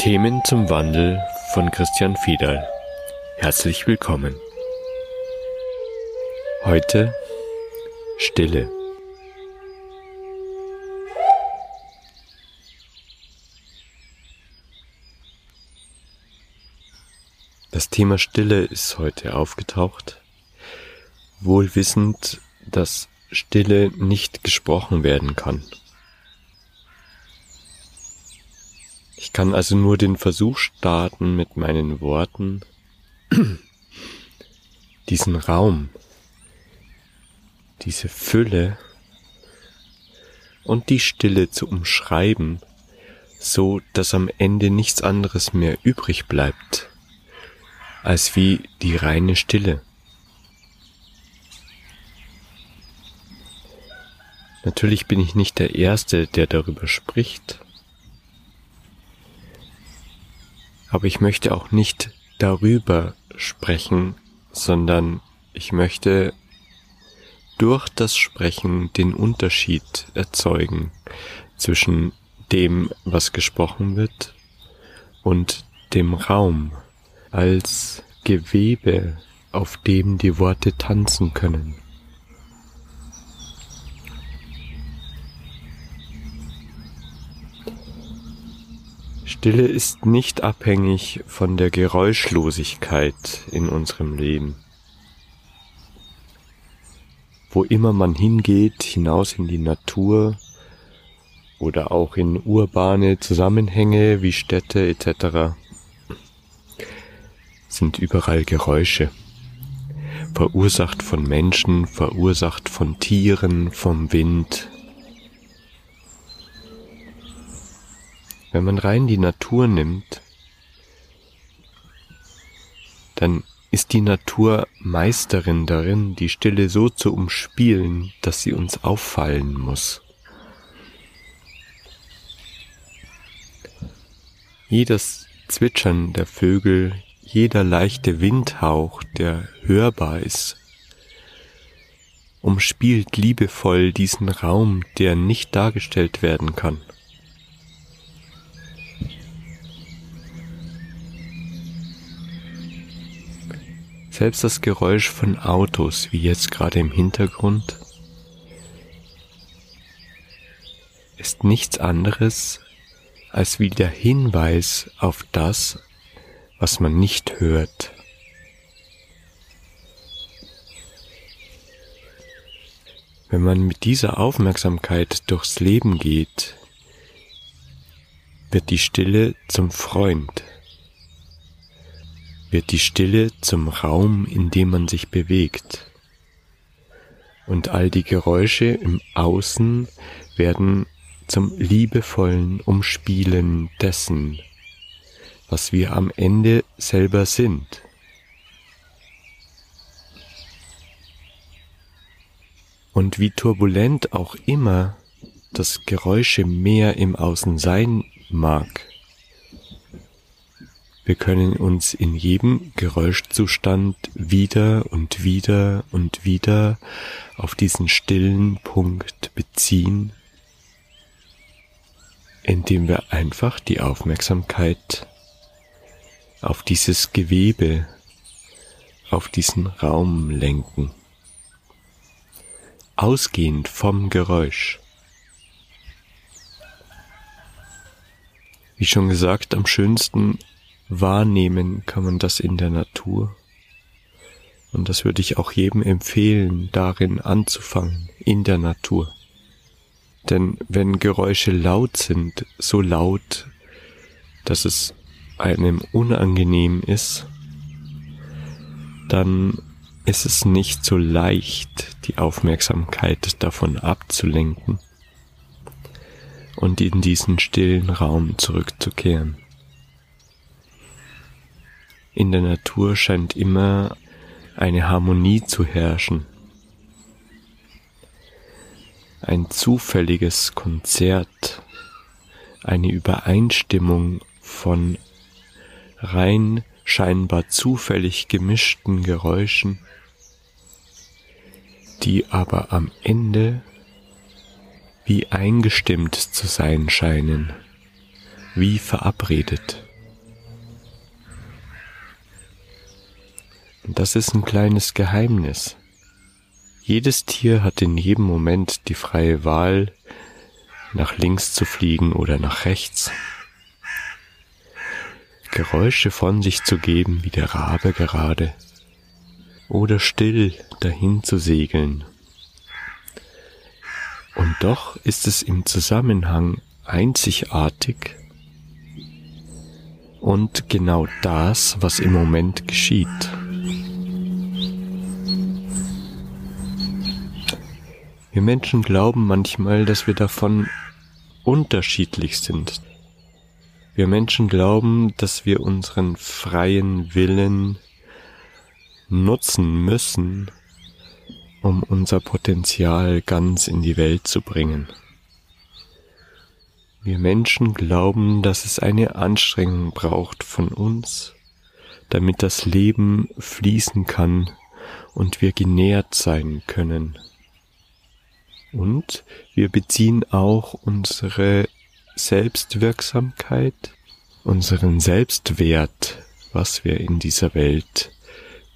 Themen zum Wandel von Christian Fiedal. Herzlich willkommen. Heute Stille. Das Thema Stille ist heute aufgetaucht, wohl wissend, dass Stille nicht gesprochen werden kann. Ich kann also nur den Versuch starten, mit meinen Worten diesen Raum, diese Fülle und die Stille zu umschreiben, so dass am Ende nichts anderes mehr übrig bleibt, als wie die reine Stille. Natürlich bin ich nicht der Erste, der darüber spricht, Aber ich möchte auch nicht darüber sprechen, sondern ich möchte durch das Sprechen den Unterschied erzeugen zwischen dem, was gesprochen wird und dem Raum als Gewebe, auf dem die Worte tanzen können. Stille ist nicht abhängig von der Geräuschlosigkeit in unserem Leben. Wo immer man hingeht, hinaus in die Natur oder auch in urbane Zusammenhänge wie Städte etc., sind überall Geräusche, verursacht von Menschen, verursacht von Tieren, vom Wind, Wenn man rein die Natur nimmt, dann ist die Natur Meisterin darin, die Stille so zu umspielen, dass sie uns auffallen muss. Jedes Zwitschern der Vögel, jeder leichte Windhauch, der hörbar ist, umspielt liebevoll diesen Raum, der nicht dargestellt werden kann. Selbst das Geräusch von Autos, wie jetzt gerade im Hintergrund, ist nichts anderes als wie der Hinweis auf das, was man nicht hört. Wenn man mit dieser Aufmerksamkeit durchs Leben geht, wird die Stille zum Freund wird die Stille zum Raum, in dem man sich bewegt. Und all die Geräusche im Außen werden zum liebevollen Umspielen dessen, was wir am Ende selber sind. Und wie turbulent auch immer das Geräusche mehr im Außen sein mag, wir können uns in jedem Geräuschzustand wieder und wieder und wieder auf diesen stillen Punkt beziehen, indem wir einfach die Aufmerksamkeit auf dieses Gewebe, auf diesen Raum lenken, ausgehend vom Geräusch. Wie schon gesagt, am schönsten wahrnehmen kann man das in der Natur. Und das würde ich auch jedem empfehlen, darin anzufangen, in der Natur. Denn wenn Geräusche laut sind, so laut, dass es einem unangenehm ist, dann ist es nicht so leicht, die Aufmerksamkeit davon abzulenken und in diesen stillen Raum zurückzukehren. In der Natur scheint immer eine Harmonie zu herrschen. Ein zufälliges Konzert, eine Übereinstimmung von rein scheinbar zufällig gemischten Geräuschen, die aber am Ende wie eingestimmt zu sein scheinen, wie verabredet. Das ist ein kleines Geheimnis. Jedes Tier hat in jedem Moment die freie Wahl, nach links zu fliegen oder nach rechts. Geräusche von sich zu geben, wie der Rabe gerade, oder still dahin zu segeln. Und doch ist es im Zusammenhang einzigartig und genau das, was im Moment geschieht. Wir Menschen glauben manchmal, dass wir davon unterschiedlich sind. Wir Menschen glauben, dass wir unseren freien Willen nutzen müssen, um unser Potenzial ganz in die Welt zu bringen. Wir Menschen glauben, dass es eine Anstrengung braucht von uns, damit das Leben fließen kann und wir genährt sein können. Und wir beziehen auch unsere Selbstwirksamkeit, unseren Selbstwert, was wir in dieser Welt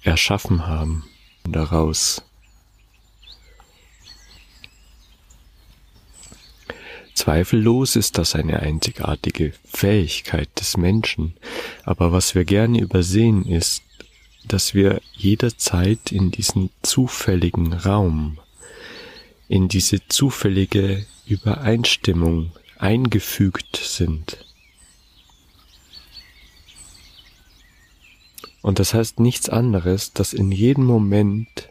erschaffen haben, daraus. Zweifellos ist das eine einzigartige Fähigkeit des Menschen, aber was wir gerne übersehen ist, dass wir jederzeit in diesen zufälligen Raum, in diese zufällige Übereinstimmung eingefügt sind. Und das heißt nichts anderes, dass in jedem Moment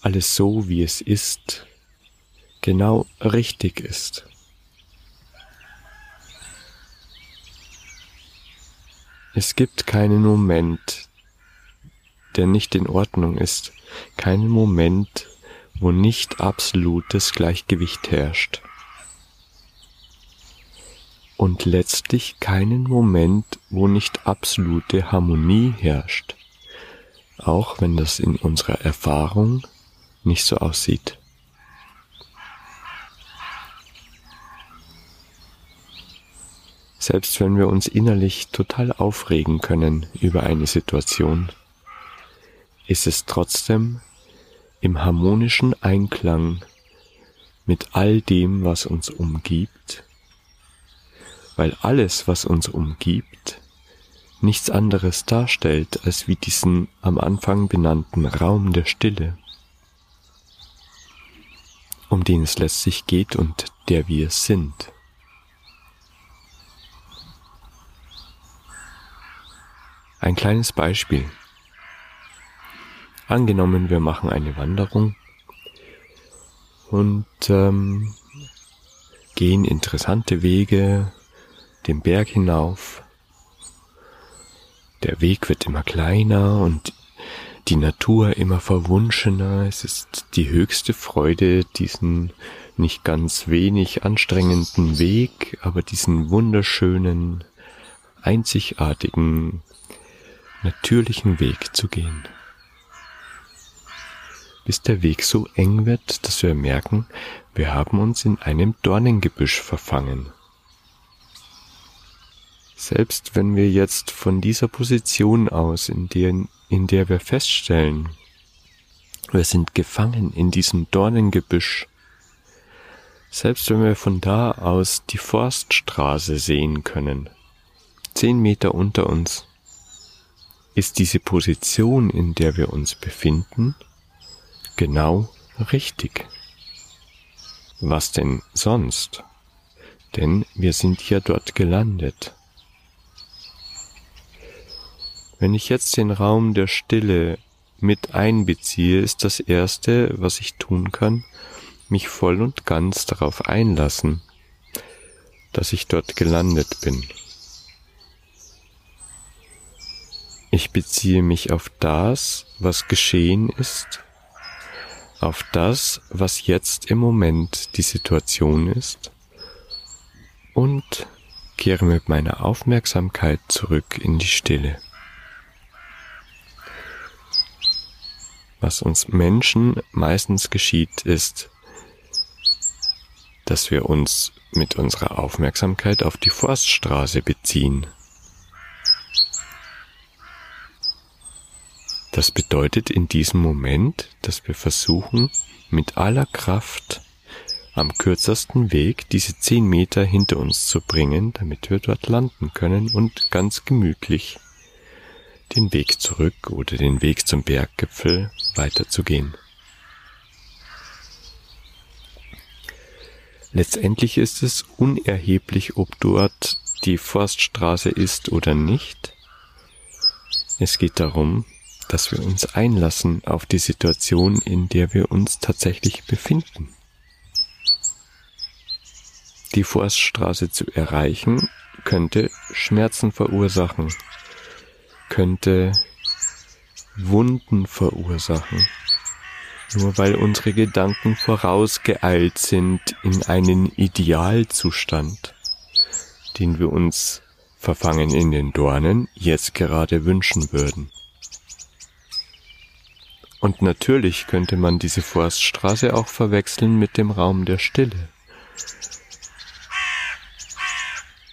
alles so, wie es ist, genau richtig ist. Es gibt keinen Moment, der nicht in Ordnung ist, keinen Moment, wo nicht absolutes Gleichgewicht herrscht. Und letztlich keinen Moment, wo nicht absolute Harmonie herrscht, auch wenn das in unserer Erfahrung nicht so aussieht. Selbst wenn wir uns innerlich total aufregen können über eine Situation, ist es trotzdem im harmonischen Einklang mit all dem, was uns umgibt, weil alles, was uns umgibt, nichts anderes darstellt als wie diesen am Anfang benannten Raum der Stille, um den es letztlich geht und der wir sind. Ein kleines Beispiel. Angenommen, wir machen eine Wanderung und ähm, gehen interessante Wege den Berg hinauf. Der Weg wird immer kleiner und die Natur immer verwunschener. Es ist die höchste Freude, diesen nicht ganz wenig anstrengenden Weg, aber diesen wunderschönen, einzigartigen natürlichen Weg zu gehen. Bis der Weg so eng wird, dass wir merken, wir haben uns in einem Dornengebüsch verfangen. Selbst wenn wir jetzt von dieser Position aus, in der, in der wir feststellen, wir sind gefangen in diesem Dornengebüsch, selbst wenn wir von da aus die Forststraße sehen können, zehn Meter unter uns, ist diese Position, in der wir uns befinden, genau richtig. Was denn sonst? Denn wir sind ja dort gelandet. Wenn ich jetzt den Raum der Stille mit einbeziehe, ist das Erste, was ich tun kann, mich voll und ganz darauf einlassen, dass ich dort gelandet bin. Ich beziehe mich auf das, was geschehen ist, auf das, was jetzt im Moment die Situation ist und kehre mit meiner Aufmerksamkeit zurück in die Stille. Was uns Menschen meistens geschieht, ist, dass wir uns mit unserer Aufmerksamkeit auf die Forststraße beziehen Das bedeutet in diesem Moment, dass wir versuchen, mit aller Kraft am kürzesten Weg diese zehn Meter hinter uns zu bringen, damit wir dort landen können und ganz gemütlich den Weg zurück oder den Weg zum Berggipfel weiterzugehen. Letztendlich ist es unerheblich, ob dort die Forststraße ist oder nicht. Es geht darum, dass wir uns einlassen auf die Situation, in der wir uns tatsächlich befinden. Die Forststraße zu erreichen könnte Schmerzen verursachen, könnte Wunden verursachen, nur weil unsere Gedanken vorausgeeilt sind in einen Idealzustand, den wir uns verfangen in den Dornen jetzt gerade wünschen würden. Und natürlich könnte man diese Forststraße auch verwechseln mit dem Raum der Stille.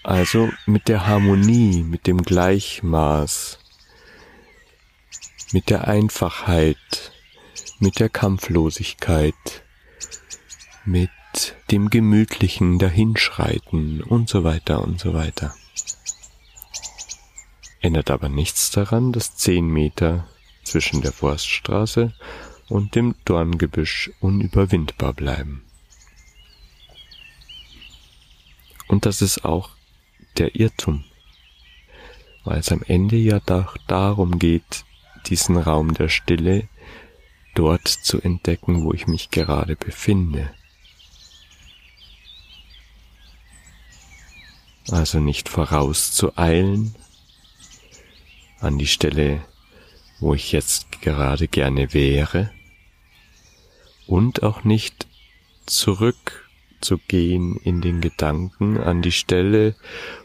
Also mit der Harmonie, mit dem Gleichmaß, mit der Einfachheit, mit der Kampflosigkeit, mit dem gemütlichen Dahinschreiten und so weiter und so weiter. Ändert aber nichts daran, dass zehn Meter zwischen der Forststraße und dem Dorngebüsch unüberwindbar bleiben. Und das ist auch der Irrtum, weil es am Ende ja doch darum geht, diesen Raum der Stille dort zu entdecken, wo ich mich gerade befinde. Also nicht vorauszueilen an die Stelle wo ich jetzt gerade gerne wäre und auch nicht zurückzugehen in den Gedanken an die Stelle,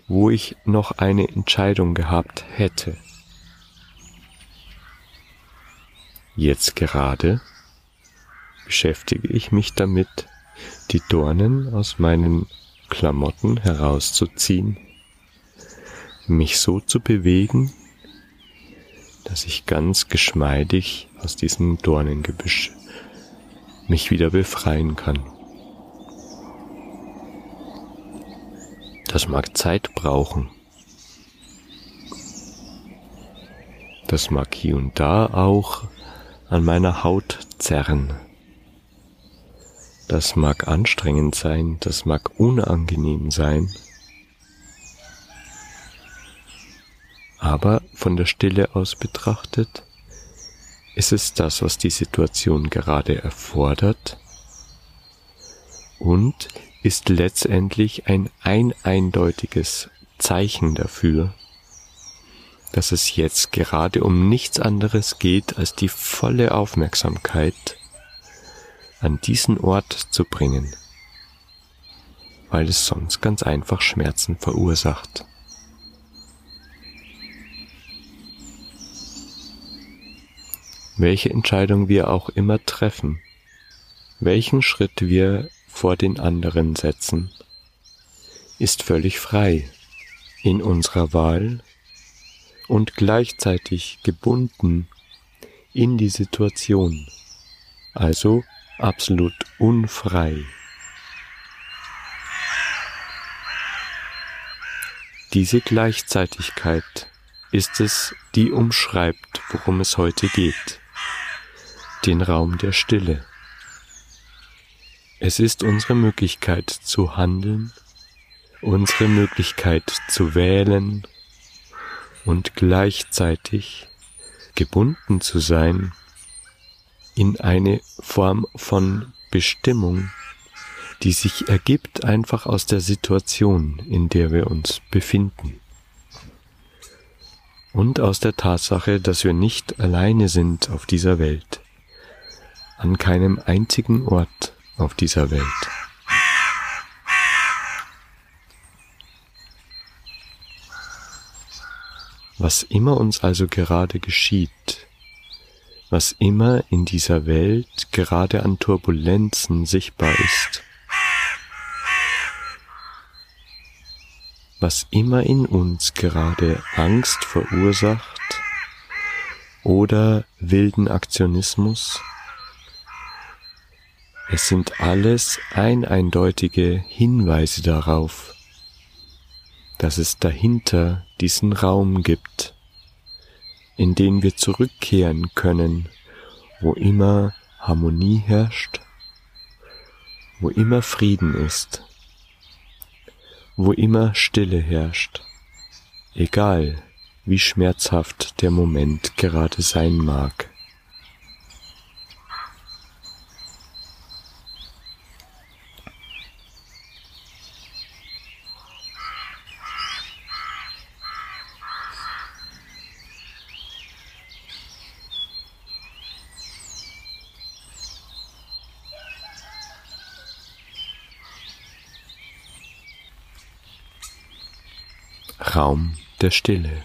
wo ich noch eine Entscheidung gehabt hätte. Jetzt gerade beschäftige ich mich damit, die Dornen aus meinen Klamotten herauszuziehen, mich so zu bewegen, dass ich ganz geschmeidig aus diesem Dornengebüsch mich wieder befreien kann. Das mag Zeit brauchen. Das mag hier und da auch an meiner Haut zerren. Das mag anstrengend sein, das mag unangenehm sein. Aber von der Stille aus betrachtet, ist es das, was die Situation gerade erfordert und ist letztendlich ein ein eindeutiges Zeichen dafür, dass es jetzt gerade um nichts anderes geht, als die volle Aufmerksamkeit an diesen Ort zu bringen, weil es sonst ganz einfach Schmerzen verursacht. Welche Entscheidung wir auch immer treffen, welchen Schritt wir vor den anderen setzen, ist völlig frei in unserer Wahl und gleichzeitig gebunden in die Situation, also absolut unfrei. Diese Gleichzeitigkeit ist es, die umschreibt, worum es heute geht den Raum der Stille. Es ist unsere Möglichkeit zu handeln, unsere Möglichkeit zu wählen und gleichzeitig gebunden zu sein in eine Form von Bestimmung, die sich ergibt einfach aus der Situation, in der wir uns befinden. Und aus der Tatsache, dass wir nicht alleine sind auf dieser Welt an keinem einzigen Ort auf dieser Welt. Was immer uns also gerade geschieht, was immer in dieser Welt gerade an Turbulenzen sichtbar ist, was immer in uns gerade Angst verursacht oder wilden Aktionismus. Es sind alles ein eindeutige Hinweise darauf, dass es dahinter diesen Raum gibt, in den wir zurückkehren können, wo immer Harmonie herrscht, wo immer Frieden ist, wo immer Stille herrscht, egal wie schmerzhaft der Moment gerade sein mag. der Stille.